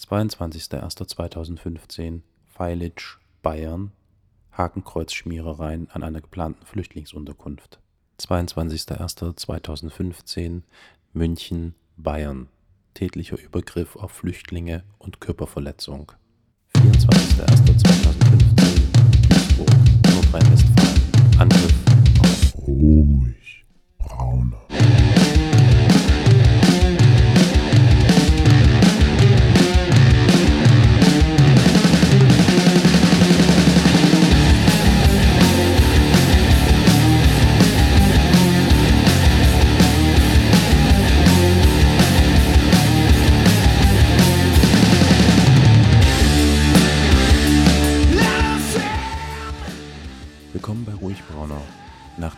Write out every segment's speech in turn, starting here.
22.01.2015 Feilitsch, Bayern Hakenkreuzschmierereien an einer geplanten Flüchtlingsunterkunft. 22.01.2015 München, Bayern. Tätlicher Übergriff auf Flüchtlinge und Körperverletzung. 24.01.2015 Duisburg, Nordrhein-Westfalen. Angriff auf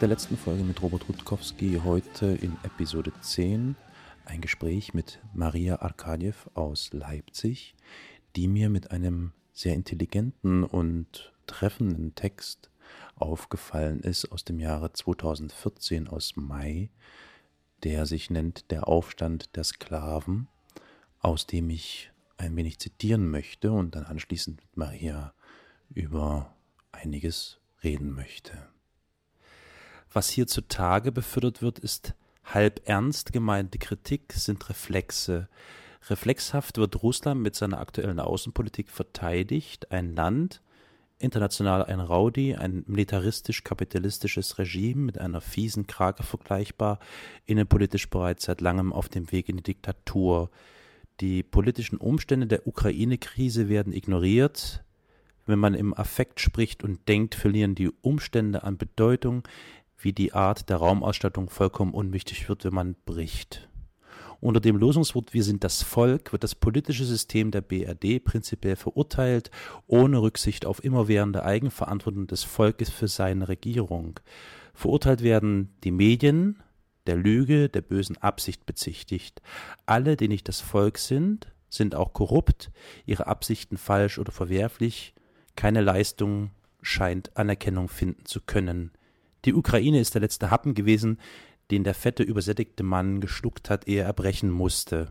der letzten Folge mit Robert Rutkowski heute in Episode 10 ein Gespräch mit Maria Arkadjew aus Leipzig, die mir mit einem sehr intelligenten und treffenden Text aufgefallen ist aus dem Jahre 2014 aus Mai, der sich nennt Der Aufstand der Sklaven, aus dem ich ein wenig zitieren möchte und dann anschließend mit Maria über einiges reden möchte. Was hier zutage befördert wird, ist halb ernst gemeinte Kritik, sind Reflexe. Reflexhaft wird Russland mit seiner aktuellen Außenpolitik verteidigt, ein Land, international ein Rowdy, ein militaristisch-kapitalistisches Regime mit einer fiesen Krake vergleichbar, innenpolitisch bereits seit langem auf dem Weg in die Diktatur. Die politischen Umstände der Ukraine-Krise werden ignoriert, wenn man im Affekt spricht und denkt, verlieren die Umstände an Bedeutung, wie die Art der Raumausstattung vollkommen unwichtig wird, wenn man bricht. Unter dem Losungswort Wir sind das Volk wird das politische System der BRD prinzipiell verurteilt, ohne Rücksicht auf immerwährende Eigenverantwortung des Volkes für seine Regierung. Verurteilt werden die Medien, der Lüge, der bösen Absicht bezichtigt. Alle, die nicht das Volk sind, sind auch korrupt, ihre Absichten falsch oder verwerflich, keine Leistung scheint Anerkennung finden zu können. Die Ukraine ist der letzte Happen gewesen, den der fette, übersättigte Mann geschluckt hat, ehe er brechen musste.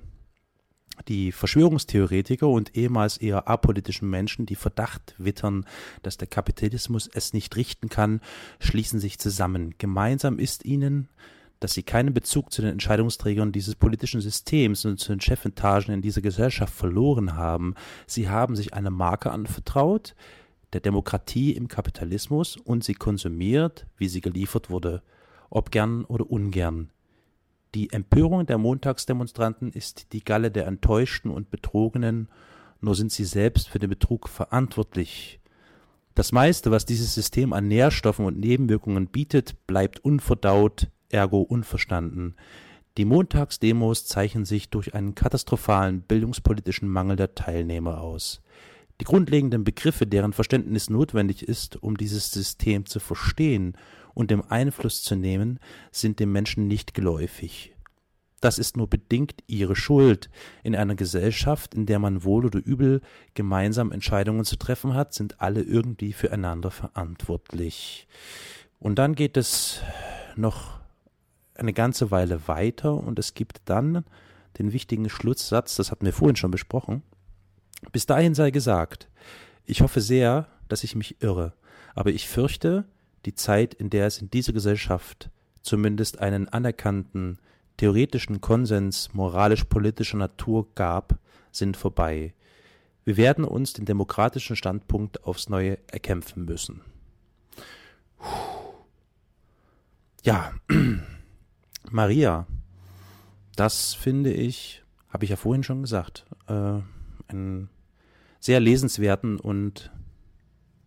Die Verschwörungstheoretiker und ehemals eher apolitischen Menschen, die Verdacht wittern, dass der Kapitalismus es nicht richten kann, schließen sich zusammen. Gemeinsam ist ihnen, dass sie keinen Bezug zu den Entscheidungsträgern dieses politischen Systems und zu den Chefetagen in dieser Gesellschaft verloren haben. Sie haben sich eine Marke anvertraut, der Demokratie im Kapitalismus und sie konsumiert, wie sie geliefert wurde, ob gern oder ungern. Die Empörung der Montagsdemonstranten ist die Galle der Enttäuschten und Betrogenen, nur sind sie selbst für den Betrug verantwortlich. Das meiste, was dieses System an Nährstoffen und Nebenwirkungen bietet, bleibt unverdaut, ergo unverstanden. Die Montagsdemos zeichnen sich durch einen katastrophalen bildungspolitischen Mangel der Teilnehmer aus. Die grundlegenden Begriffe, deren Verständnis notwendig ist, um dieses System zu verstehen und dem Einfluss zu nehmen, sind dem Menschen nicht geläufig. Das ist nur bedingt ihre Schuld. In einer Gesellschaft, in der man wohl oder übel gemeinsam Entscheidungen zu treffen hat, sind alle irgendwie füreinander verantwortlich. Und dann geht es noch eine ganze Weile weiter und es gibt dann den wichtigen Schlusssatz, das hatten wir vorhin schon besprochen. Bis dahin sei gesagt, ich hoffe sehr, dass ich mich irre, aber ich fürchte, die Zeit, in der es in dieser Gesellschaft zumindest einen anerkannten theoretischen Konsens moralisch-politischer Natur gab, sind vorbei. Wir werden uns den demokratischen Standpunkt aufs Neue erkämpfen müssen. Ja, Maria, das finde ich, habe ich ja vorhin schon gesagt, äh, einen sehr lesenswerten und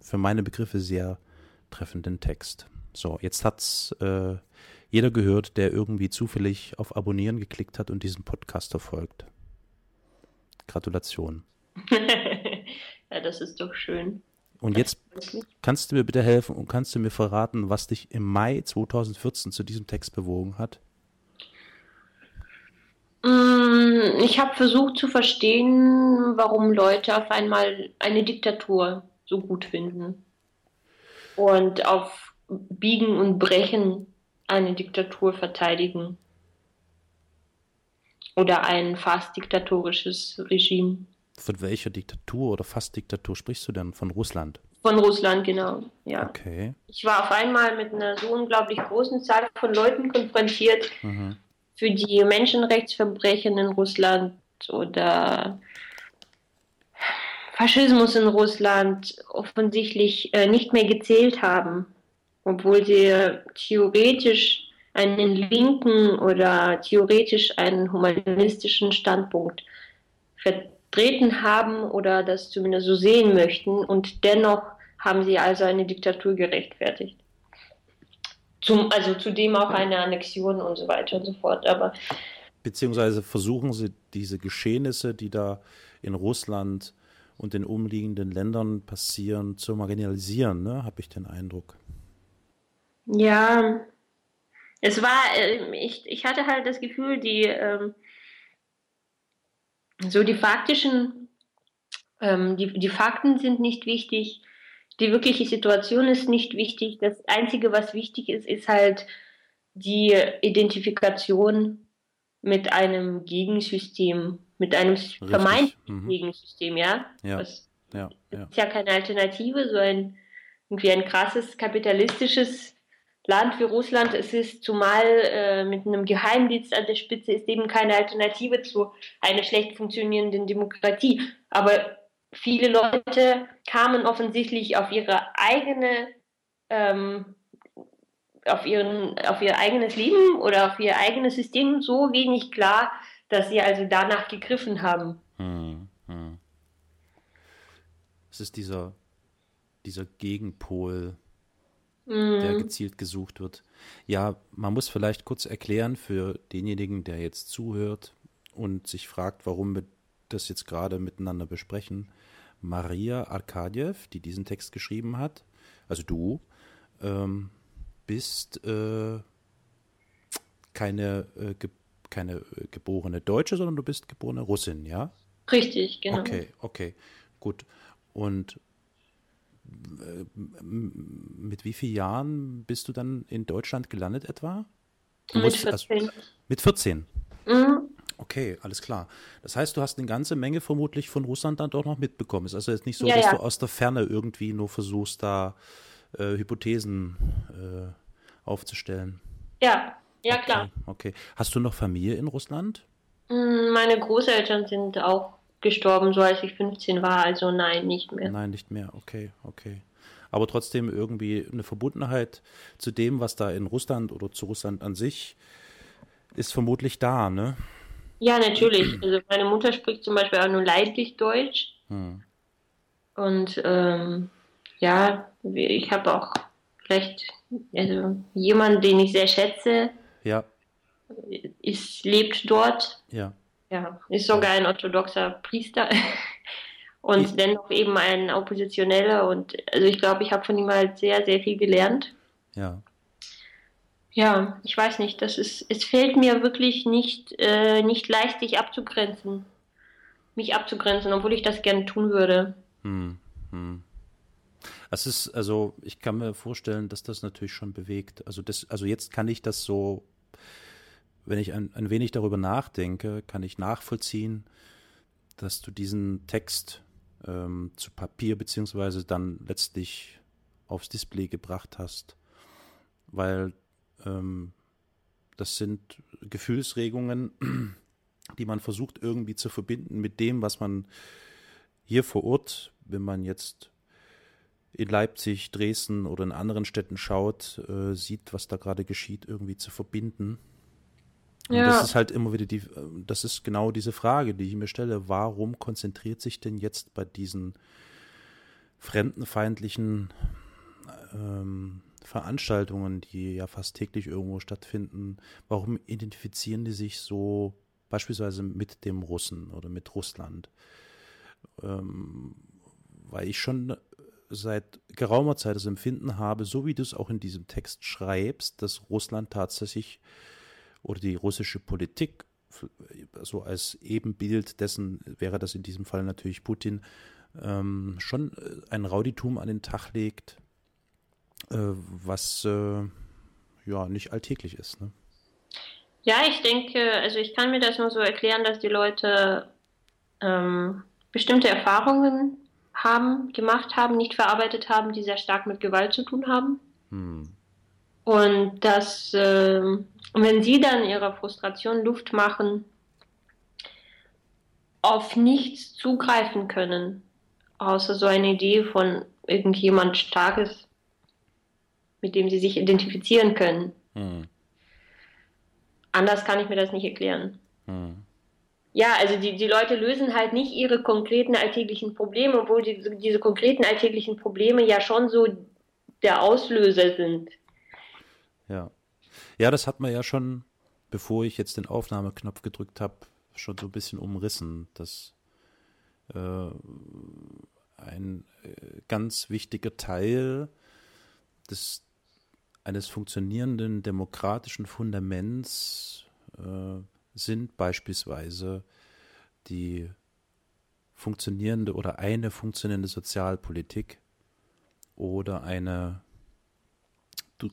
für meine Begriffe sehr treffenden Text. So, jetzt hat's äh, jeder gehört, der irgendwie zufällig auf Abonnieren geklickt hat und diesen Podcast verfolgt. Gratulation. ja, das ist doch schön. Und jetzt kannst du mir bitte helfen und kannst du mir verraten, was dich im Mai 2014 zu diesem Text bewogen hat? Mm, ich habe versucht zu verstehen, warum Leute auf einmal eine Diktatur so gut finden und auf Biegen und Brechen eine Diktatur verteidigen oder ein fast diktatorisches Regime. von welcher Diktatur oder fast Diktatur sprichst du denn? Von Russland? Von Russland, genau. Ja. Okay. Ich war auf einmal mit einer so unglaublich großen Zahl von Leuten konfrontiert, Mhm. Für die Menschenrechtsverbrechen in Russland oder Faschismus in Russland offensichtlich äh, nicht mehr gezählt haben, obwohl sie theoretisch einen linken oder theoretisch einen humanistischen Standpunkt vertreten haben oder das zumindest so sehen möchten und dennoch haben sie also eine Diktatur gerechtfertigt. Zum, also zudem auch eine Annexion und so weiter und so fort. Aber Beziehungsweise versuchen sie diese Geschehnisse, die da in Russland und den umliegenden Ländern passieren, zu marginalisieren, ne? habe ich den Eindruck. ja, es war, äh, ich, ich hatte halt das Gefühl, die ähm, so die faktischen, ähm, die, die Fakten sind nicht wichtig, die wirkliche Situation ist nicht wichtig. Das Einzige, was wichtig ist, ist halt die Identifikation mit einem Gegensystem, mit einem vermeintlichen Mhm. Gegensystem, ja. Ja. Das Ja, ja. ist ja keine Alternative, so ein irgendwie ein krasses kapitalistisches Land wie Russland. Es ist zumal äh, mit einem Geheimdienst an der Spitze ist eben keine Alternative zu einer schlecht funktionierenden Demokratie. Aber viele Leute kamen offensichtlich auf ihre eigene ähm, auf ihren auf ihr eigenes Leben oder auf ihr eigenes System so wenig klar, dass sie also danach gegriffen haben. Hm, hm. Es ist dieser, dieser Gegenpol, der gezielt gesucht wird. Ja, man muss vielleicht kurz erklären für denjenigen, der jetzt zuhört und sich fragt, warum das jetzt gerade miteinander besprechen. Maria Arkadjew, die diesen Text geschrieben hat, also du, ähm, bist äh, keine, äh, ge keine äh, geborene Deutsche, sondern du bist geborene Russin, ja? Richtig, genau. Okay, okay, gut. Und äh, mit wie vielen Jahren bist du dann in Deutschland gelandet etwa? Du Mit musst- also- 14. mit 14. Mhm. Okay, alles klar. Das heißt, du hast eine ganze Menge vermutlich von Russland dann doch noch mitbekommen. Es ist also jetzt nicht so, Ja, dass ja. du aus der Ferne irgendwie nur versuchst, da äh, Hypothesen äh, aufzustellen. Ja, ja klar. Okay, okay. Hast du noch Familie in Russland? Mm, Meine Großeltern sind auch gestorben, so als ich 15 war, also nein, nicht mehr. Nein, nicht mehr. Okay, okay. Aber trotzdem irgendwie eine Verbundenheit zu dem, was da in Russland oder zu Russland an sich ist vermutlich da, ne? Ja, natürlich. Also meine Mutter spricht zum Beispiel auch nur leidlich Deutsch. Hm. Und ähm, ja, ich habe auch recht, also jemand, den ich sehr schätze, Ja, ist, lebt dort. ja. Ja, ist sogar ein orthodoxer Priester und Ich- dennoch eben ein Oppositioneller. Und also ich glaube, ich habe von ihm halt sehr, sehr viel gelernt. Ja, Ja, ich weiß nicht, das ist, es fällt mir wirklich nicht, äh, nicht leicht, sich abzugrenzen. Mich abzugrenzen, obwohl ich das gerne tun würde. hm, hm. Es ist, also ich kann mir vorstellen, dass das natürlich schon bewegt. Also das, also jetzt kann ich das so, wenn ich ein, ein wenig darüber nachdenke, kann ich nachvollziehen, dass du diesen Text ähm, zu Papier beziehungsweise dann letztlich aufs Display gebracht hast, weil ähm, das sind Gefühlsregungen, die man versucht irgendwie zu verbinden mit dem, was man hier vor Ort, wenn man jetzt in Leipzig, Dresden oder in anderen Städten schaut, äh, sieht, was da gerade geschieht, irgendwie zu verbinden. Und Ja. das ist halt immer wieder die, äh, das ist genau diese Frage, die ich mir stelle. Warum konzentriert sich denn jetzt bei diesen fremdenfeindlichen ähm, Veranstaltungen, die ja fast täglich irgendwo stattfinden, warum identifizieren die sich so beispielsweise mit dem Russen oder mit Russland? Ähm, weil ich schon seit geraumer Zeit das Empfinden habe, so wie du es auch in diesem Text schreibst, dass Russland tatsächlich oder die russische Politik so als Ebenbild dessen wäre das in diesem Fall natürlich Putin ähm, schon äh, ein Rauditum an den Tag legt, was äh, ja nicht alltäglich ist. Ne? Ja, ich denke, also ich kann mir das nur so erklären, dass die Leute ähm, bestimmte Erfahrungen haben, gemacht haben, nicht verarbeitet haben, die sehr stark mit Gewalt zu tun haben. Hm. Und dass, äh, wenn sie dann ihrer Frustration Luft machen, auf nichts zugreifen können, außer so eine Idee von irgendjemand Starkes, mit dem sie sich identifizieren können. Hm. Anders kann ich mir das nicht erklären. Hm. Ja, also die, die Leute lösen halt nicht ihre konkreten alltäglichen Probleme, obwohl die, diese konkreten alltäglichen Probleme ja schon so der Auslöser sind. Ja. Ja, das hat man ja schon, bevor ich jetzt den Aufnahmeknopf gedrückt habe, schon so ein bisschen umrissen, dass äh, ein äh, ganz wichtiger Teil des, eines funktionierenden demokratischen Fundaments äh, sind beispielsweise die funktionierende oder eine funktionierende Sozialpolitik oder eine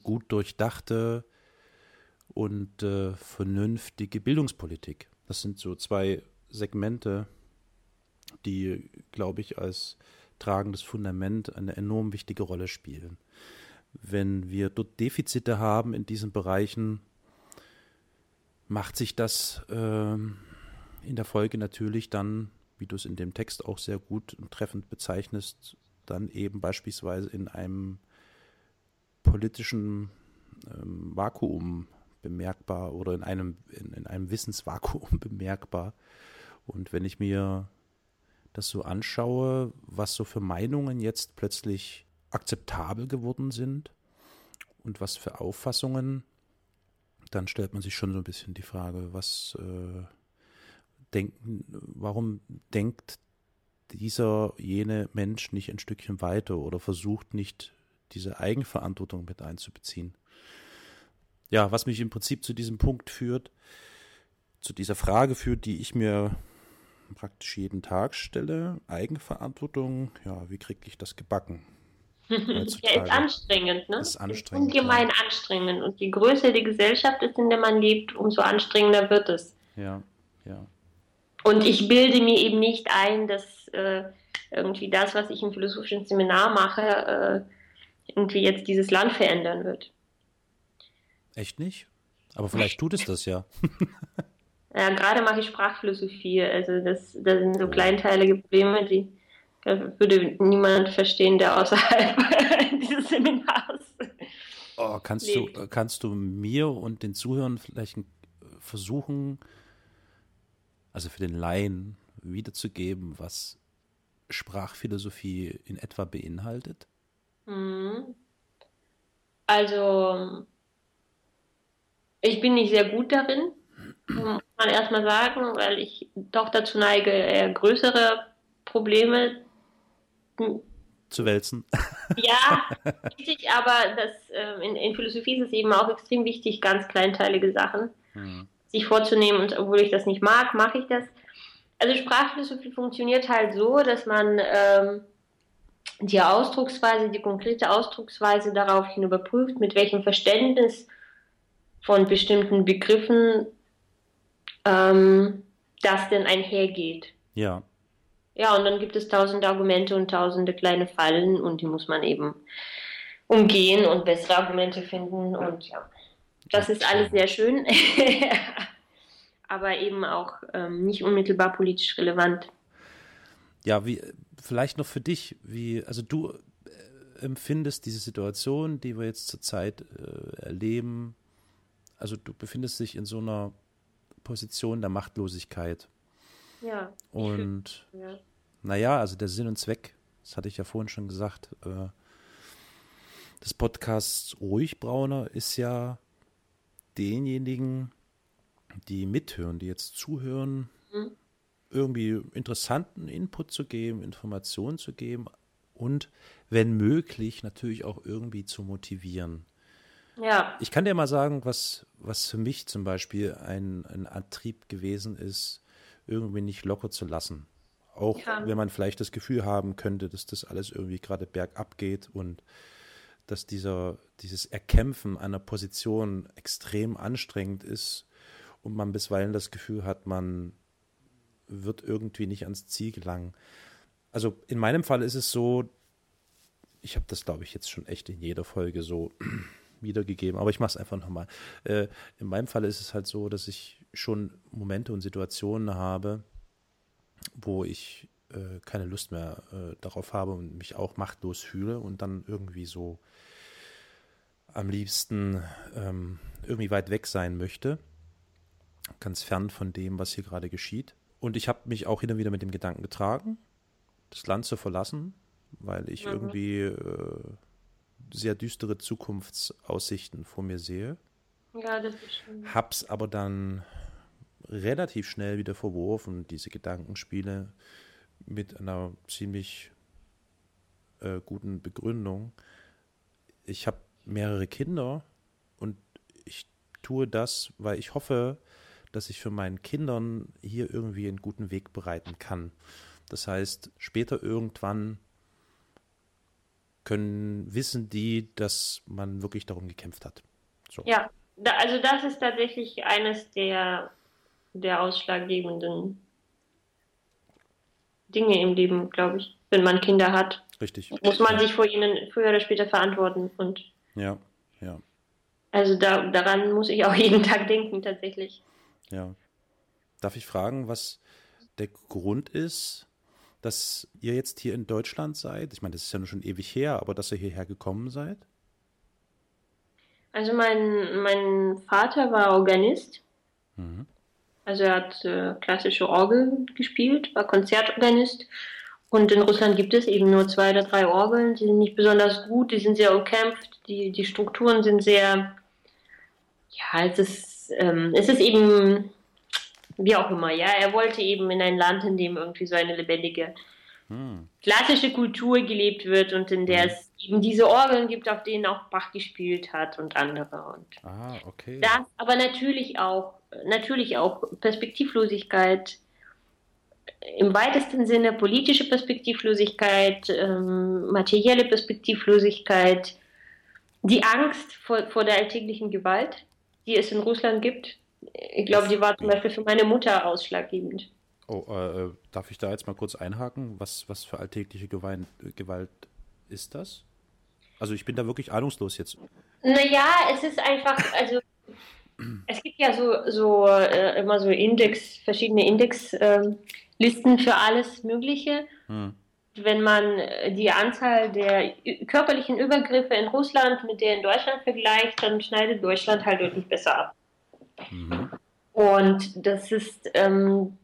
gut durchdachte und äh, vernünftige Bildungspolitik. Das sind so zwei Segmente, die, glaube ich, als tragendes Fundament eine enorm wichtige Rolle spielen. Wenn wir dort Defizite haben in diesen Bereichen, macht sich das äh, in der Folge natürlich dann, wie du es in dem Text auch sehr gut und treffend bezeichnest, dann eben beispielsweise in einem politischen ähm, Vakuum bemerkbar oder in einem, in, in einem Wissensvakuum bemerkbar. Und wenn ich mir das so anschaue, was so für Meinungen jetzt plötzlich akzeptabel geworden sind und was für Auffassungen dann stellt man sich schon so ein bisschen die Frage, was äh, denken, warum denkt dieser, jene Mensch nicht ein Stückchen weiter oder versucht nicht diese Eigenverantwortung mit einzubeziehen. Ja, was mich im Prinzip zu diesem Punkt führt, zu dieser Frage führt, die ich mir praktisch jeden Tag stelle, Eigenverantwortung, ja, wie kriege ich das gebacken? Ja, ist anstrengend, ne? Ist anstrengend. Ungemein ja. anstrengend. Und je größer die Gesellschaft ist, in der man lebt, umso anstrengender wird es. Ja, ja. Und ich bilde mir eben nicht ein, dass äh, irgendwie das, was ich im philosophischen Seminar mache, äh, irgendwie jetzt dieses Land verändern wird. Echt nicht? Aber vielleicht tut es das ja. ja, gerade mache ich Sprachphilosophie. Also das, das sind so kleinteilige Probleme, die das würde niemand verstehen, der außerhalb dieses Seminars. Oh, kannst, lebt. du, kannst du mir und den Zuhörern vielleicht versuchen, also für den Laien wiederzugeben, was Sprachphilosophie in etwa beinhaltet? Mhm. Also, ich bin nicht sehr gut darin, muss man erstmal sagen, weil ich doch dazu neige, eher größere Probleme zu wälzen. Ja, richtig, aber das, äh, in, in, Philosophie ist es eben auch extrem wichtig, ganz kleinteilige Sachen mhm. sich vorzunehmen. Und obwohl ich das nicht mag, mache ich das. Also Sprachphilosophie funktioniert halt so, dass man ähm, die Ausdrucksweise, die konkrete Ausdrucksweise daraufhin überprüft, mit welchem Verständnis von bestimmten Begriffen ähm, das denn einhergeht. Ja. Ja, und dann gibt es tausende Argumente und tausende kleine Fallen und die muss man eben umgehen und bessere Argumente finden und ja, das ist alles sehr schön, aber eben auch ähm, nicht unmittelbar politisch relevant. Ja, wie vielleicht noch für dich, wie also du äh, empfindest diese Situation, die wir jetzt zurzeit äh, erleben, also du befindest dich in so einer Position der Machtlosigkeit. Ja. Und ja. naja, also der Sinn und Zweck, das hatte ich ja vorhin schon gesagt, äh, des Podcasts Ruhig Brauner ist ja denjenigen, die mithören, die jetzt zuhören, mhm. irgendwie interessanten Input zu geben, Informationen zu geben und wenn möglich natürlich auch irgendwie zu motivieren. Ja. Ich kann dir mal sagen, was, was für mich zum Beispiel ein, ein Antrieb gewesen ist, irgendwie nicht locker zu lassen. Auch ja. wenn man vielleicht das Gefühl haben könnte, dass das alles irgendwie gerade bergab geht und dass dieser, dieses Erkämpfen einer Position extrem anstrengend ist und man bisweilen das Gefühl hat, man wird irgendwie nicht ans Ziel gelangen. Also in meinem Fall ist es so, ich habe das, glaube ich, jetzt schon echt in jeder Folge so wiedergegeben, aber ich mache es einfach nochmal. Äh, in meinem Fall ist es halt so, dass ich schon Momente und Situationen habe, wo ich äh, keine Lust mehr äh, darauf habe und mich auch machtlos fühle und dann irgendwie so am liebsten ähm, irgendwie weit weg sein möchte, ganz fern von dem, was hier gerade geschieht. Und ich habe mich auch hin und wieder mit dem Gedanken getragen, das Land zu verlassen, weil ich mhm. irgendwie äh, sehr düstere Zukunftsaussichten vor mir sehe. Ja, das ist schön. Hab's aber dann relativ schnell wieder verworfen, diese Gedankenspiele mit einer ziemlich äh, guten Begründung. Ich habe mehrere Kinder und ich tue das, weil ich hoffe, dass ich für meinen Kindern hier irgendwie einen guten Weg bereiten kann. Das heißt, später irgendwann können, wissen die, dass man wirklich darum gekämpft hat. So. Ja, da, also das ist tatsächlich eines der, der ausschlaggebenden Dinge im Leben, glaube ich, wenn man Kinder hat. Richtig. Muss man ja. sich vor ihnen früher oder später verantworten. Und ja, ja. Also da, daran muss ich auch jeden Tag denken, tatsächlich. Ja. Darf ich fragen, was der Grund ist, dass ihr jetzt hier in Deutschland seid? Ich meine, das ist ja nur schon ewig her, aber dass ihr hierher gekommen seid? Also mein, mein Vater war Organist. Mhm. Also er hat äh, klassische Orgel gespielt, war Konzertorganist. Und in Russland gibt es eben nur zwei oder drei Orgeln. Die sind nicht besonders gut, die sind sehr umkämpft, die, die Strukturen sind sehr, ja, es ist, ähm, es ist eben wie auch immer, ja. Er wollte eben in ein Land, in dem irgendwie so eine lebendige hm. klassische Kultur gelebt wird und in der hm. es eben diese Orgeln gibt, auf denen auch Bach gespielt hat und andere. Und ah, okay. Das, aber natürlich auch, natürlich auch Perspektivlosigkeit im weitesten Sinne politische Perspektivlosigkeit, ähm, materielle Perspektivlosigkeit, die Angst vor, vor der alltäglichen Gewalt, die es in Russland gibt, ich glaube, die war zum Beispiel für meine Mutter ausschlaggebend. Oh, äh, darf ich da jetzt mal kurz einhaken? Was, was für alltägliche Gewalt, Gewalt ist das? Also ich bin da wirklich ahnungslos jetzt. Naja, es ist einfach, also es gibt ja so, so äh, immer so Index, verschiedene Indexlisten äh, für alles Mögliche. Hm. Wenn man äh, die Anzahl der körperlichen Übergriffe in Russland mit der in Deutschland vergleicht, dann schneidet Deutschland halt deutlich besser ab. Mhm. Und das ist, ähm,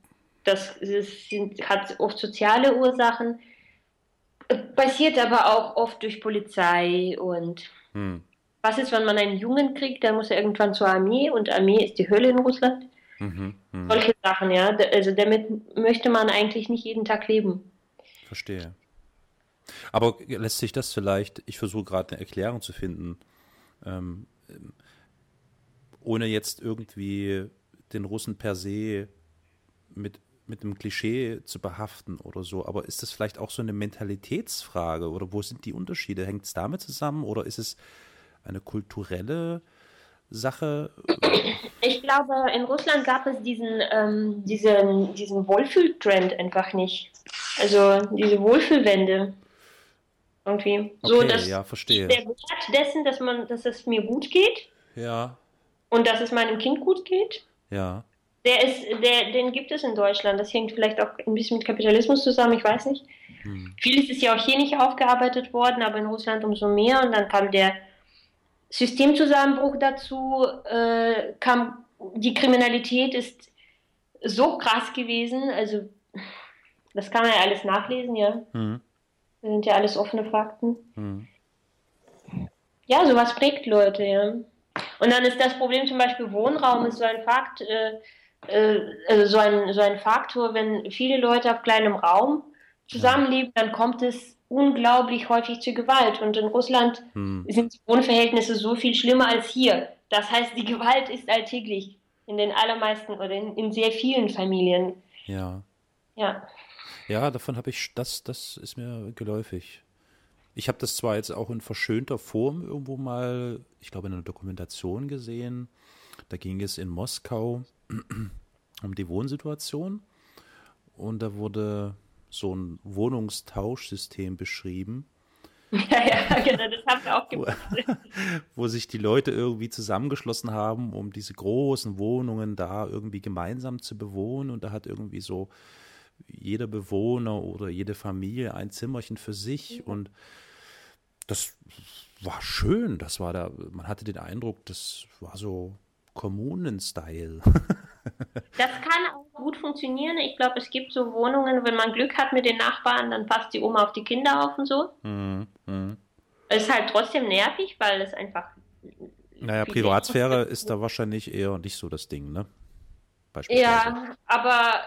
das ist, hat oft soziale Ursachen, passiert aber auch oft durch Polizei und mhm. was ist, wenn man einen Jungen kriegt, dann muss er irgendwann zur Armee und Armee ist die Hölle in Russland. Mhm. Mhm. Solche Sachen, ja. Also damit möchte man eigentlich nicht jeden Tag leben. Verstehe. Aber lässt sich das vielleicht, ich versuche gerade eine Erklärung zu finden, ähm, ohne jetzt irgendwie den Russen per se mit, mit einem Klischee zu behaften oder so. Aber ist das vielleicht auch so eine Mentalitätsfrage oder wo sind die Unterschiede? Hängt es damit zusammen oder ist es eine kulturelle Sache? Ich glaube, in Russland gab es diesen, ähm, diesen, diesen Wohlfühltrend einfach nicht. Also diese Wohlfühlwende. Irgendwie. Okay, so, dass ja, verstehe. der Wert dessen, dass man, dass es mir gut geht. Ja und dass es meinem Kind gut geht. Ja. Der ist, der, den gibt es in Deutschland. Das hängt vielleicht auch ein bisschen mit Kapitalismus zusammen, ich weiß nicht. Hm. Vieles ist ja auch hier nicht aufgearbeitet worden, aber in Russland umso mehr. Und dann kam der Systemzusammenbruch dazu, äh, kam die Kriminalität ist so krass gewesen, also das kann man ja alles nachlesen, ja. Mhm. Das sind ja alles offene Fakten. Mhm. Ja, sowas prägt Leute, ja. Und dann ist das Problem zum Beispiel Wohnraum ist so ein Fakt, äh, also so ein, so ein Faktor, wenn viele Leute auf kleinem Raum zusammenleben, dann kommt es unglaublich häufig zu Gewalt. Und in Russland hm. sind die Wohnverhältnisse so viel schlimmer als hier. Das heißt, die Gewalt ist alltäglich in den allermeisten oder in, in sehr vielen Familien. Ja. Ja. Ja, davon habe ich, das, das ist mir geläufig. Ich habe das zwar jetzt auch in verschönter Form irgendwo mal, ich glaube, in einer Dokumentation gesehen. Da ging es in Moskau um die Wohnsituation. und da wurde so ein Wohnungstauschsystem beschrieben. Ja, ja, genau, das haben wir auch gemacht. wo sich die Leute irgendwie zusammengeschlossen haben, um diese großen Wohnungen da irgendwie gemeinsam zu bewohnen. Und da hat irgendwie so jeder Bewohner oder jede Familie ein Zimmerchen für sich. Und das war schön. Das war da, man hatte den Eindruck, das war so Kommunen-Style. Das kann auch gut funktionieren. Ich glaube, es gibt so Wohnungen, wenn man Glück hat mit den Nachbarn, dann passt die Oma auf die Kinder auf und so. Mhm, mhm. Ist halt trotzdem nervig, weil es einfach. Naja, Privatsphäre ist da wahrscheinlich eher nicht so das Ding, ne? Ja, aber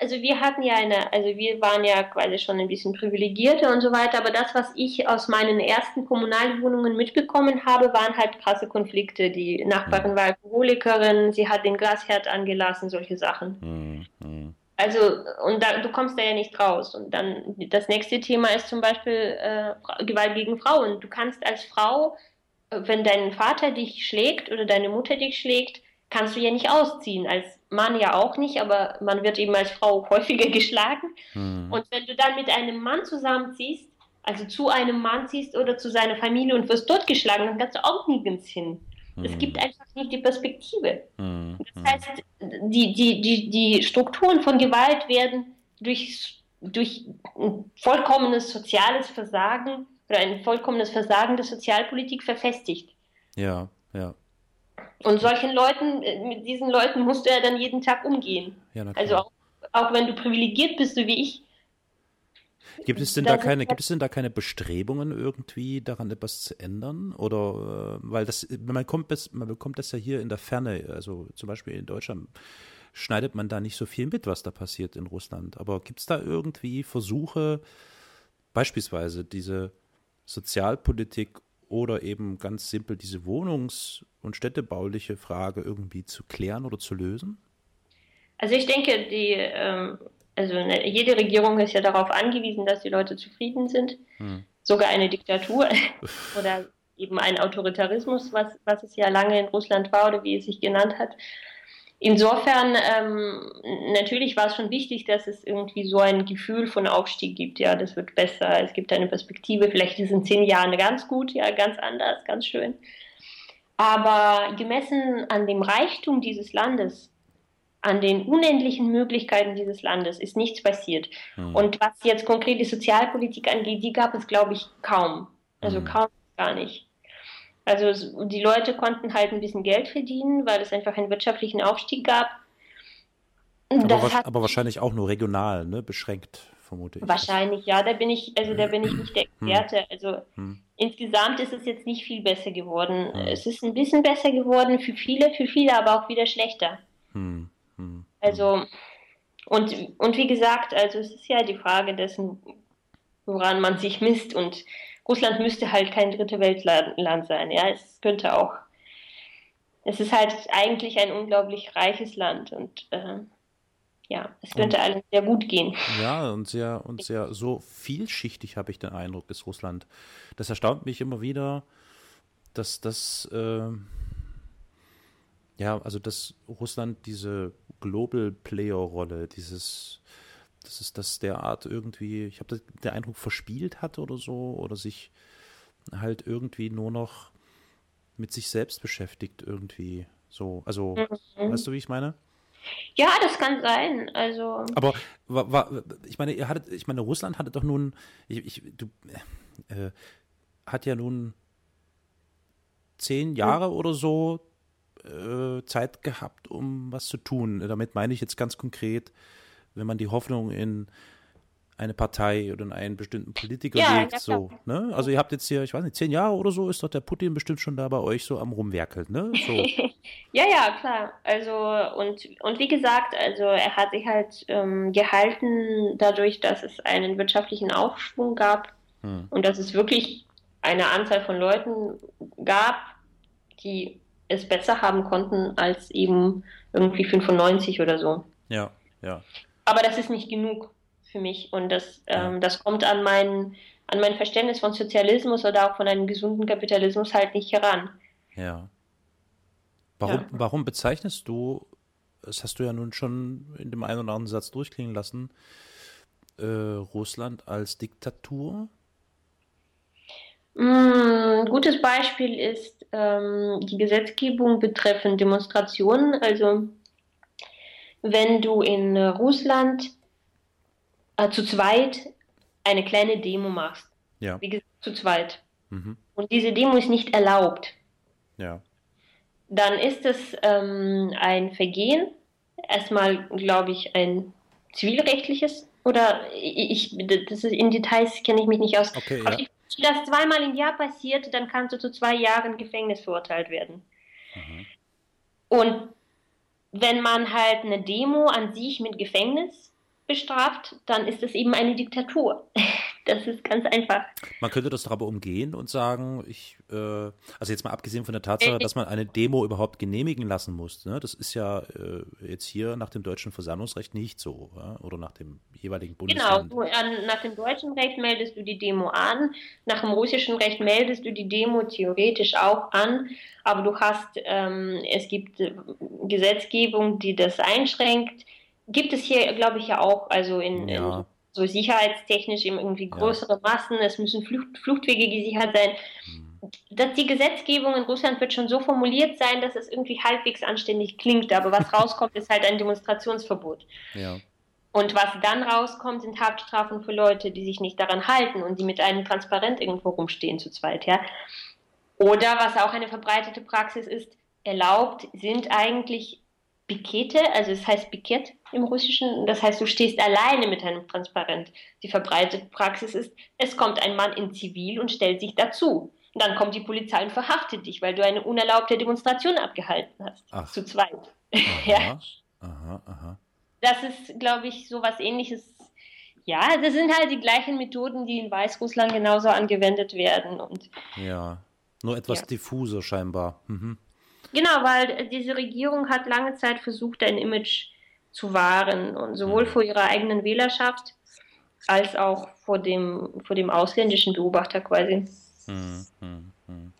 also wir hatten ja eine, also wir waren ja quasi schon ein bisschen privilegierter und so weiter, aber das, was ich aus meinen ersten Kommunalwohnungen mitbekommen habe, waren halt krasse Konflikte. Die Nachbarin war Alkoholikerin, sie hat den Gasherd angelassen, solche Sachen. Mhm, mhm. Also, und da, du kommst da ja nicht raus. Und dann das nächste Thema ist zum Beispiel äh, Gewalt gegen Frauen. Du kannst als Frau, äh, wenn dein Vater dich schlägt oder deine Mutter dich schlägt, kannst du ja nicht ausziehen. Als Mann ja auch nicht, aber man wird eben als Frau häufiger geschlagen. Mhm. Und wenn du dann mit einem Mann zusammenziehst, also zu einem Mann ziehst oder zu seiner Familie und wirst dort geschlagen, dann kannst du auch nirgends hin. Es Mhm. gibt einfach nicht die Perspektive. Mhm. Das heißt, die, die, die, die Strukturen von Gewalt werden durch, durch ein vollkommenes soziales Versagen oder ein vollkommenes Versagen der Sozialpolitik verfestigt. Ja, ja. Und solchen Leuten, äh, mit diesen Leuten musst du ja dann jeden Tag umgehen. ja. Also auch, auch wenn du privilegiert bist, so wie ich. Gibt es denn da keine, gibt es denn da keine Bestrebungen irgendwie daran etwas zu ändern? Oder äh, weil das, man kommt das, man bekommt das ja hier in der Ferne, also zum Beispiel in Deutschland schneidet man da nicht so viel mit, was da passiert in Russland. Aber gibt es da irgendwie Versuche, beispielsweise diese Sozialpolitik oder eben ganz simpel diese wohnungs- und städtebauliche Frage irgendwie zu klären oder zu lösen? Also ich denke, die, ähm, also ne, jede Regierung ist ja darauf angewiesen, dass die Leute zufrieden sind. Hm. Sogar eine Diktatur oder eben ein Autoritarismus, was, was es ja lange in Russland war oder wie es sich genannt hat. Insofern, ähm, natürlich war es schon wichtig, dass es irgendwie so ein Gefühl von Aufstieg gibt. Ja, das wird besser, es gibt eine Perspektive, vielleicht ist es in zehn Jahren ganz gut, ja, ganz anders, ganz schön. Aber gemessen an dem Reichtum dieses Landes, an den unendlichen Möglichkeiten dieses Landes ist nichts passiert. Hm. Und was jetzt konkret die Sozialpolitik angeht, die gab es, glaube ich, kaum. Also Mhm. kaum gar nicht. Also die Leute konnten halt ein bisschen Geld verdienen, weil es einfach einen wirtschaftlichen Aufstieg gab. Aber, wa- aber wahrscheinlich auch nur regional, ne? Beschränkt, vermute ich. wahrscheinlich, ja, da bin ich, also da bin ich nicht der Experte. Also Hm. insgesamt ist es jetzt nicht viel besser geworden. Hm. Es ist ein bisschen besser geworden für viele, für viele aber auch wieder schlechter. Hm. Hm. Also, und, und wie gesagt, also es ist ja die Frage dessen, woran man sich misst. Und Russland müsste halt kein dritte Weltland sein. Ja, es könnte auch. Es ist halt eigentlich ein unglaublich reiches Land und äh, ja, es könnte allen sehr gut gehen. Ja, und sehr, und sehr so vielschichtig habe ich den Eindruck, ist Russland. Das erstaunt mich immer wieder, dass das, äh, ja, also dass Russland diese Global Player-Rolle, dieses, dass es das derart irgendwie, ich habe den Eindruck, verspielt hat oder so, oder sich halt irgendwie nur noch mit sich selbst beschäftigt, irgendwie so. Also, Mhm. weißt du, wie ich meine? Ja, das kann sein. Also, Aber wa, wa, ich meine, ihr hattet, ich meine, Russland hatte doch nun, ich, ich, du, äh, hat ja nun zehn Jahre oder so äh, Zeit gehabt, um was zu tun. Damit meine ich jetzt ganz konkret, wenn man die Hoffnung in eine Partei oder in einen bestimmten Politiker Ja, legt, ja, so, ne? Also ihr habt jetzt hier, ich weiß nicht, zehn Jahre oder so, ist doch der Putin bestimmt schon da bei euch so am rumwerkeln, ne? So. ja, ja, klar. Also, und, und wie gesagt, also er hat sich halt ähm, gehalten dadurch, dass es einen wirtschaftlichen Aufschwung gab Hm. und dass es wirklich eine Anzahl von Leuten gab, die es besser haben konnten als eben irgendwie 95 oder so. Ja, ja. Aber das ist nicht genug für mich und das, ähm, das kommt an mein, an mein Verständnis von Sozialismus oder auch von einem gesunden Kapitalismus halt nicht heran. Ja. Warum, Ja. warum bezeichnest du das hast du ja nun schon in dem einen oder anderen Satz durchklingen lassen, äh, Russland als Diktatur? Mm, Ein gutes Beispiel ist ähm, die Gesetzgebung betreffend Demonstrationen. Also wenn du in äh, Russland äh, zu zweit eine kleine Demo machst, Ja. wie gesagt, zu zweit, Mhm. und diese Demo ist nicht erlaubt, Ja. dann ist es ähm, ein Vergehen. Erstmal, glaube ich, ein zivilrechtliches oder ich, das ist in Details kenne ich mich nicht aus. Okay, Aber ja. wenn das zweimal im Jahr passiert, dann kannst du zu zwei Jahren Gefängnis verurteilt werden. Mhm. Und wenn man halt eine Demo an sich mit Gefängnis bestraft, dann ist es eben eine Diktatur. Das ist ganz einfach. Man könnte das doch aber umgehen und sagen, ich, äh, also jetzt mal abgesehen von der Tatsache, Äh, dass man eine Demo überhaupt genehmigen lassen muss. Ne? Das ist ja äh, jetzt hier nach dem deutschen Versammlungsrecht nicht so. Oder nach dem jeweiligen Genau, Bundesland. du, an, nach dem deutschen Recht meldest du die Demo an, nach dem russischen Recht meldest du die Demo theoretisch auch an, aber du hast, ähm, es gibt äh, Gesetzgebung, die das einschränkt. Gibt es hier, glaube ich, ja auch, also in, Ja. in so sicherheitstechnisch eben irgendwie Ja. größere Massen, es müssen Flucht, Fluchtwege gesichert sein. Hm. Dass die Gesetzgebung in Russland wird schon so formuliert sein, dass es irgendwie halbwegs anständig klingt, aber was rauskommt, ist halt ein Demonstrationsverbot. Ja. Und was dann rauskommt, sind Haftstrafen für Leute, die sich nicht daran halten und die mit einem Transparent irgendwo rumstehen zu zweit, ja. Oder was auch eine verbreitete Praxis ist, erlaubt sind eigentlich Pikete, also es heißt Piket im Russischen, das heißt, du stehst alleine mit einem Transparent. Die verbreitete Praxis ist, es kommt ein Mann in Zivil und stellt sich dazu. Und dann kommt die Polizei und verhaftet dich, weil du eine unerlaubte Demonstration abgehalten hast. Ach. Zu zweit. Aha. Ja. Aha, aha. Das ist, glaube ich, so was ähnliches. Ja, das sind halt die gleichen Methoden, die in Weißrussland genauso angewendet werden. Und Ja. Nur etwas Ja. diffuser scheinbar. Mhm. Genau, weil diese Regierung hat lange Zeit versucht, ein Image zu wahren und sowohl Mhm. vor ihrer eigenen Wählerschaft als auch vor dem, vor dem ausländischen Beobachter quasi. Hm, hm, hm.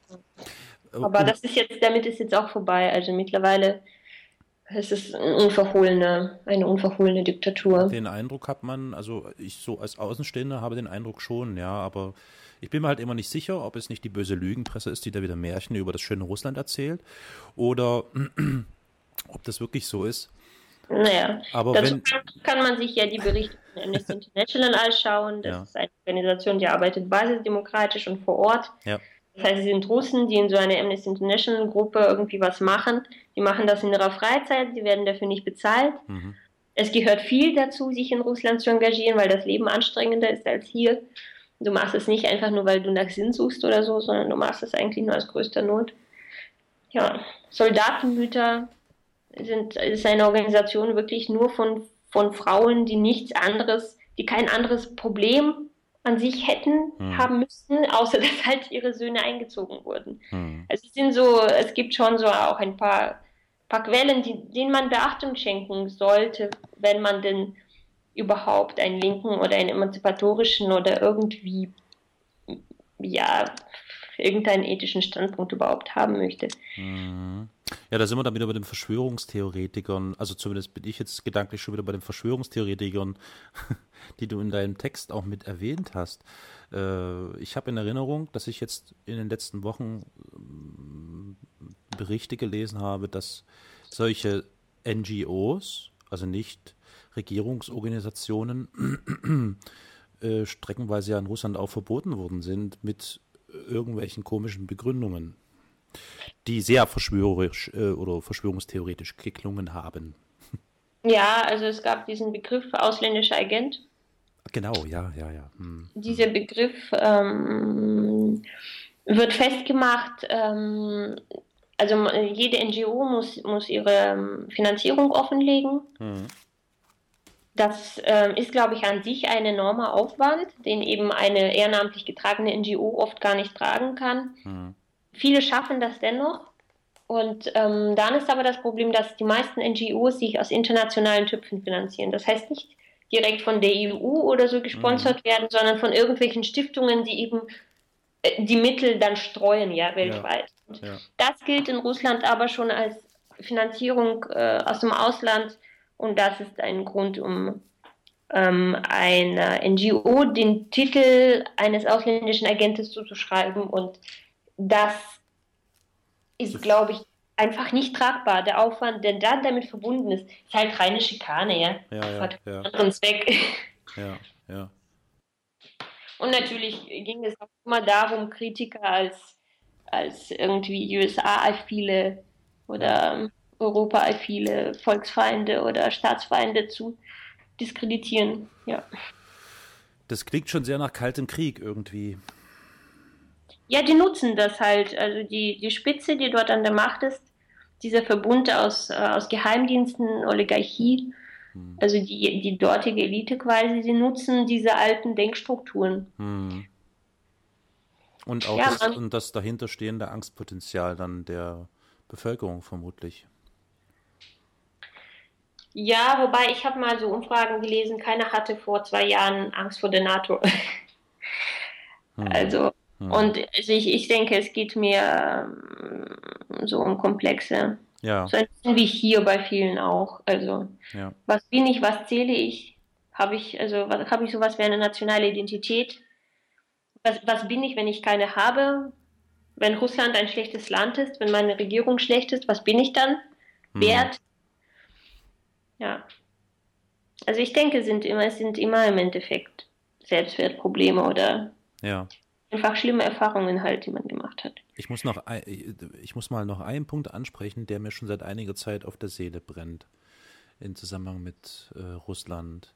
Aber das ist jetzt, damit ist jetzt auch vorbei. Also mittlerweile ist es eine unverhohlene, eine unverhohlene Diktatur. Den Eindruck hat man, also ich so als Außenstehender habe den Eindruck schon, ja, aber ich bin mir halt immer nicht sicher, ob es nicht die böse Lügenpresse ist, die da wieder Märchen über das schöne Russland erzählt oder ob das wirklich so ist. Naja, Aber dazu wenn, kann, man sich ja die Berichte von Amnesty International anschauen. Das Ja. ist eine Organisation, die arbeitet basisdemokratisch und vor Ort. Ja. Das heißt, es sind Russen, die in so einer Amnesty International Gruppe irgendwie was machen. Die machen das in ihrer Freizeit, sie werden dafür nicht bezahlt. mhm. Es gehört viel dazu, sich in Russland zu engagieren, weil das Leben anstrengender ist als hier. Du machst es nicht einfach nur, weil du nach Sinn suchst oder so, sondern du machst es eigentlich nur aus größter Not. Ja, Soldatenmütter sind, ist eine Organisation wirklich nur von, von Frauen, die nichts anderes, die kein anderes Problem an sich hätten, Hm. haben müssten, außer dass halt ihre Söhne eingezogen wurden. Hm. Also es sind so, es gibt schon so auch ein paar, paar Quellen, die, denen man Beachtung schenken sollte, wenn man denn überhaupt einen linken oder einen emanzipatorischen oder irgendwie, ja, irgendeinen ethischen Standpunkt überhaupt haben möchte. Mhm. Ja, da sind wir dann wieder bei den Verschwörungstheoretikern. Also zumindest bin ich jetzt gedanklich schon wieder bei den Verschwörungstheoretikern, die du in deinem Text auch mit erwähnt hast. Äh, ich habe in Erinnerung, dass ich jetzt in den letzten Wochen ähm, Berichte gelesen habe, dass solche NGOs, also nicht Regierungsorganisationen, äh, streckenweise ja in Russland auch verboten worden sind mit irgendwelchen komischen Begründungen die sehr verschwörerisch äh, oder verschwörungstheoretisch geklungen haben. Ja, also es gab diesen Begriff ausländischer Agent. Genau, ja, ja, ja. Hm. Dieser Begriff ähm, wird festgemacht, ähm, also jede NGO muss, muss ihre ähm, Finanzierung offenlegen. Hm. Das ähm, ist, glaube ich, an sich ein enormer Aufwand, den eben eine ehrenamtlich getragene NGO oft gar nicht tragen kann. Hm. Viele schaffen das dennoch. Und ähm, dann ist aber das Problem, dass die meisten NGOs sich aus internationalen Töpfen finanzieren. Das heißt nicht direkt von der EU oder so gesponsert werden, sondern von irgendwelchen Stiftungen, die eben äh, die Mittel dann streuen, ja, weltweit. Und Ja. Das gilt in Russland aber schon als Finanzierung äh, aus dem Ausland und das ist ein Grund, um ähm, einer NGO den Titel eines ausländischen Agentes zuzuschreiben und das ist, glaube ich, einfach nicht tragbar. Der Aufwand, der dann damit verbunden ist, ist halt reine Schikane, ja. Ja, ja, Hat ja. anderen Zweck. Ja, ja. Und natürlich ging es auch immer darum, Kritiker als, als irgendwie USA-affile oder Europa-affile Volksfeinde oder Staatsfeinde zu diskreditieren. Ja. Das klingt schon sehr nach kaltem Krieg irgendwie. Ja, die nutzen das halt. Also die, die Spitze, die dort an der Macht ist, dieser Verbund aus, äh, aus Geheimdiensten, Oligarchie, Hm. also die, die dortige Elite quasi, die nutzen diese alten Denkstrukturen. Hm. Und auch Ja, das, und das dahinterstehende Angstpotenzial dann der Bevölkerung vermutlich. Ja, wobei ich habe mal so Umfragen gelesen, keiner hatte vor zwei Jahren Angst vor der NATO. Hm. Also, Hm. und also ich, ich denke, es geht mir ähm, so um Komplexe. ja, So ein bisschen wie hier bei vielen auch. Also, ja, was bin ich, was zähle ich? Habe ich, also, was- habe ich sowas wie eine nationale Identität? Was, was bin ich, wenn ich keine habe? Wenn Russland ein schlechtes Land ist, wenn meine Regierung schlecht ist, was bin ich dann? Hm. Wert? Ja. Also ich denke, es sind immer, es sind immer im Endeffekt Selbstwertprobleme oder ja. einfach schlimme Erfahrungen halt, die man gemacht hat. Ich muss noch, ich muss mal noch einen Punkt ansprechen, der mir schon seit einiger Zeit auf der Seele brennt. In Zusammenhang mit äh, Russland.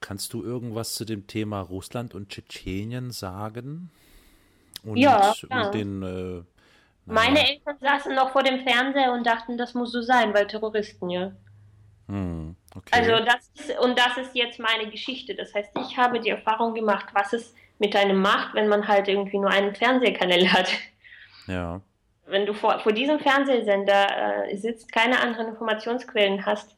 Kannst du irgendwas zu dem Thema Russland und Tschetschenien sagen? Und, Ja, klar. und den, äh, Meine Eltern saßen noch vor dem Fernseher und dachten, das muss so sein, weil Terroristen, ja. Hm, okay. Also das ist, und das ist jetzt meine Geschichte. Das heißt, ich habe die Erfahrung gemacht, was es mit einem macht, wenn man halt irgendwie nur einen Fernsehkanal hat. ja, Wenn du vor, vor diesem Fernsehsender äh, sitzt, keine anderen Informationsquellen hast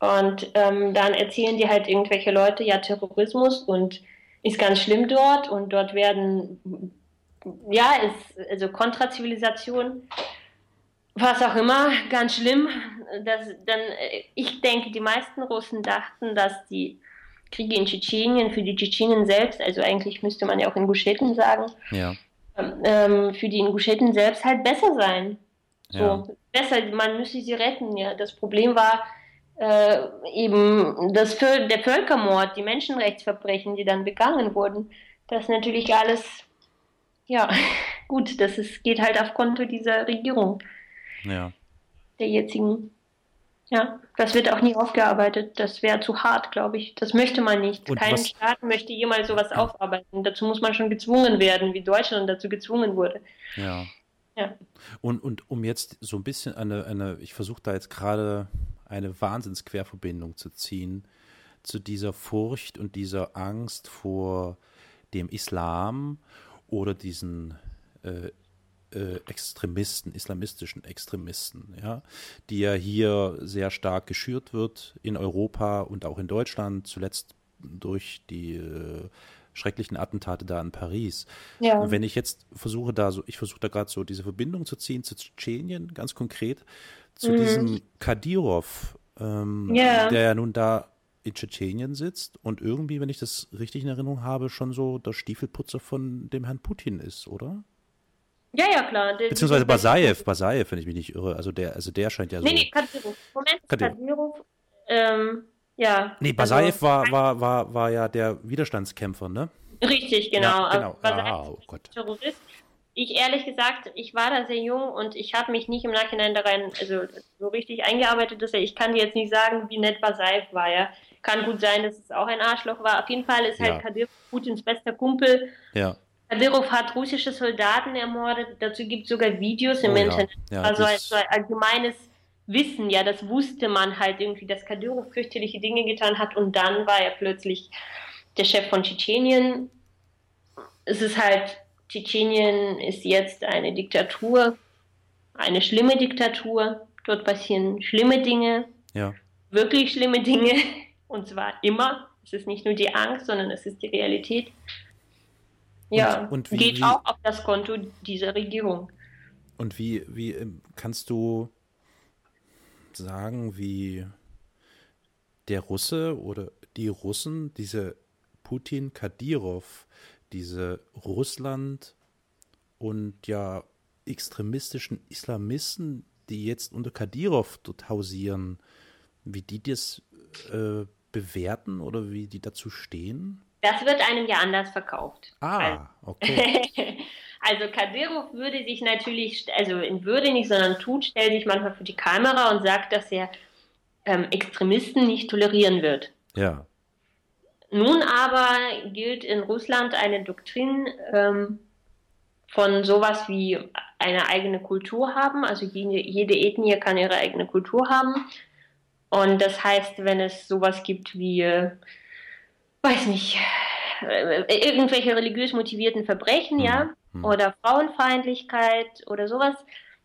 und ähm, dann erzählen dir halt irgendwelche Leute, ja, Terrorismus und ist ganz schlimm dort und dort werden, ja, ist, also Kontrazivilisation, was auch immer, ganz schlimm. Das, dann, äh, ich denke, die meisten Russen dachten, dass die Kriege in Tschetschenien für die Tschetschenen selbst, also eigentlich müsste man ja auch Inguscheten sagen, ja, ähm, für die Inguscheten selbst halt besser sein. So, Ja. besser, man müsse sie retten, ja. Das Problem war äh, eben das, der Völkermord, die Menschenrechtsverbrechen, die dann begangen wurden. Das ist natürlich alles, ja, gut, das ist, geht halt auf Konto dieser Regierung, ja. der jetzigen. Ja, das wird auch nie aufgearbeitet. Das wäre zu hart, glaube ich. Das möchte man nicht. Und Kein was- Staat möchte jemals sowas aufarbeiten. Dazu muss man schon gezwungen werden, wie Deutschland dazu gezwungen wurde. Ja. Ja. Und, und um jetzt so ein bisschen eine, eine ich versuche da jetzt gerade eine Wahnsinnsquerverbindung zu ziehen zu dieser Furcht und dieser Angst vor dem Islam oder diesen äh, äh, Extremisten, islamistischen Extremisten, ja, die ja hier sehr stark geschürt wird in Europa und auch in Deutschland, zuletzt durch die äh, schrecklichen Attentate da in Paris. Ja. Und wenn ich jetzt versuche da so, ich versuche da gerade so diese Verbindung zu ziehen zu Tschetschenien, ganz konkret, zu diesem Kadyrov, ähm, Ja. der ja nun da in Tschetschenien sitzt und irgendwie, wenn ich das richtig in Erinnerung habe, schon so der Stiefelputzer von dem Herrn Putin ist, oder? Ja, ja, klar. Der- Beziehungsweise Basajew, Basajew, wenn ich mich nicht irre. Also der, also der scheint ja so. Nee, nee, Kadyrov. Moment. Kadyrov. Ähm, ja. Nee, also- Basajew war, war, war, war ja der Widerstandskämpfer, ne? Richtig, genau. Ja, genau. Also, Basajew Ah, oh Gott. ist Terrorist. Ich ehrlich gesagt, ich war da sehr jung und ich habe mich nicht im Nachhinein da rein, also so richtig eingearbeitet, dass er, ich kann dir jetzt nicht sagen, wie nett Basajew war, ja. Kann gut sein, dass es auch ein Arschloch war. Auf jeden Fall ist halt Ja. Kadyrov Putins bester Kumpel. Ja. Kadyrov hat russische Soldaten ermordet. Dazu gibt es sogar Videos im Oh ja. Internet. Ja, also ein, das- so ein allgemeines Wissen, ja, das wusste man halt irgendwie, dass Kadyrov fürchterliche Dinge getan hat und dann war er plötzlich der Chef von Tschetschenien. Es ist halt, Tschetschenien ist jetzt eine Diktatur, eine schlimme Diktatur. Dort passieren schlimme Dinge, Ja. wirklich schlimme Dinge und zwar immer. Es ist nicht nur die Angst, sondern es ist die Realität. Ja, Und- und wie- geht auch auf das Konto dieser Regierung. Und wie, wie ähm, kannst du sagen, wie der Russe oder die Russen, diese Putin, Kadyrov, diese Russland und ja extremistischen Islamisten, die jetzt unter Kadyrov dort hausieren, wie die das äh, bewerten oder wie die dazu stehen? Das wird einem ja anders verkauft. Ah, okay. also Kadyrov würde sich natürlich, also in Würde nicht, sondern tut, stellt sich manchmal für die Kamera und sagt, dass er ähm, Extremisten nicht tolerieren wird. Ja. Nun aber gilt in Russland eine Doktrin ähm, von sowas wie eine eigene Kultur haben. Also jede, jede Ethnie kann ihre eigene Kultur haben. Und das heißt, wenn es sowas gibt wie, äh, weiß nicht, äh, irgendwelche religiös motivierten Verbrechen, mhm. ja, mhm. oder Frauenfeindlichkeit oder sowas,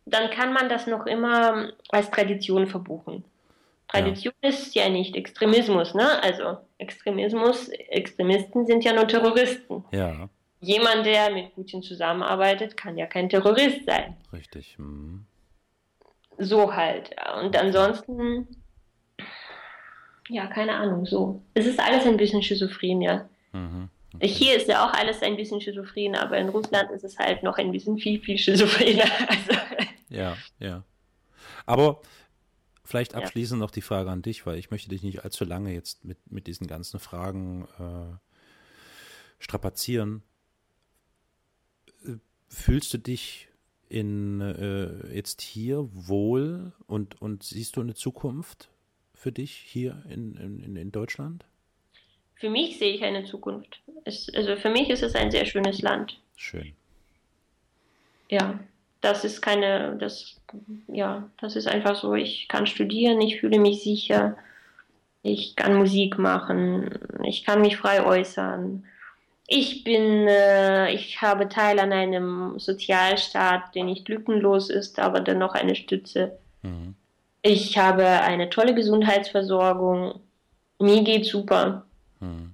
dann kann man das noch immer als Tradition verbuchen. Tradition ja. ist ja nicht Extremismus, ne? Also Extremismus, Extremisten sind ja nur Terroristen. Ja. Jemand, der mit Putin zusammenarbeitet, kann ja kein Terrorist sein. Richtig. Mhm. So halt. Und ansonsten, ja, keine Ahnung, so. Es ist alles ein bisschen schizophren, ja. Mhm. Okay. Hier ist ja auch alles ein bisschen schizophren, aber in Russland ist es halt noch ein bisschen viel, viel schizophrener. Also. Ja, ja. Aber Vielleicht abschließend ja. noch die Frage an dich, weil ich möchte dich nicht allzu lange jetzt mit, mit diesen ganzen Fragen äh, strapazieren. Fühlst du dich in äh, jetzt hier wohl und, und siehst du eine Zukunft für dich hier in, in, in Deutschland? Für mich sehe ich eine Zukunft. Es, also für mich ist es ein sehr schönes Land. Schön. Ja das ist keine, das, ja, das ist einfach so, ich kann studieren, ich fühle mich sicher, ich kann Musik machen, ich kann mich frei äußern. Ich bin, äh, ich habe Teil an einem Sozialstaat, der nicht lückenlos ist, aber dennoch eine Stütze. Mhm. Ich habe eine tolle Gesundheitsversorgung. Mir geht super. Mhm.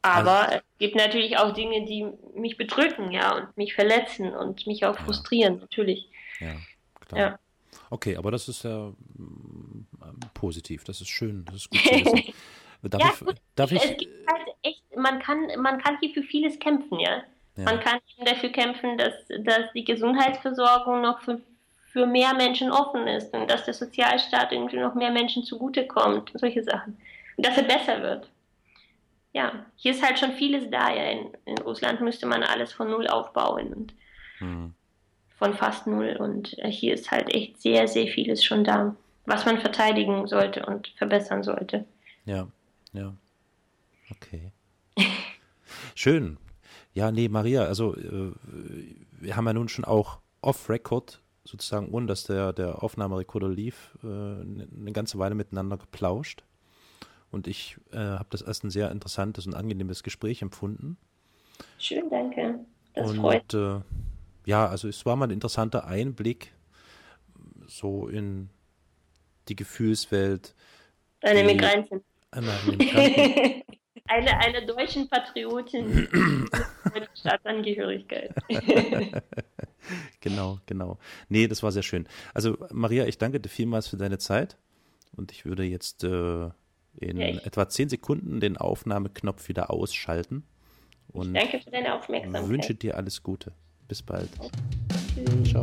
Aber also, es gibt natürlich auch Dinge, die mich bedrücken, ja, und mich verletzen und mich auch frustrieren, ja. natürlich. Ja, klar. Ja. Okay, aber das ist ja mm, positiv, das ist schön, das ist gut zu wissen. Darf ja, ich, gut, darf ich, es gibt halt echt, man kann, man kann hier für vieles kämpfen, ja. ja. Man kann dafür kämpfen, dass, dass die Gesundheitsversorgung noch für, für mehr Menschen offen ist und dass der Sozialstaat irgendwie noch mehr Menschen zugutekommt solche Sachen. Und dass er besser wird ja, hier ist halt schon vieles da. Ja. In, in Russland müsste man alles von null aufbauen und mhm. von fast null. Und äh, hier ist halt echt sehr, sehr vieles schon da, was man verteidigen sollte und verbessern sollte. Ja, ja. Okay. Schön. Ja, nee, Maria, also äh, wir haben ja nun schon auch off-Record, sozusagen, ohne dass der, der Aufnahmerekorder lief, äh, eine ganze Weile miteinander geplauscht. Und ich äh, habe das als ein sehr interessantes und angenehmes Gespräch empfunden. Schön, danke. Das und freut. Äh, ja, also es war mal ein interessanter Einblick so in die Gefühlswelt. Eine Migrantin. Eine, eine, eine, eine deutschen Patriotin mit Staatsangehörigkeit. genau, genau. Nee, das war sehr schön. Also Maria, ich danke dir vielmals für deine Zeit und ich würde jetzt äh, in Echt? etwa zehn Sekunden den Aufnahmeknopf wieder ausschalten. Und danke für deine Aufmerksamkeit. wünsche dir alles Gute. Bis bald. Tschüss. Ciao.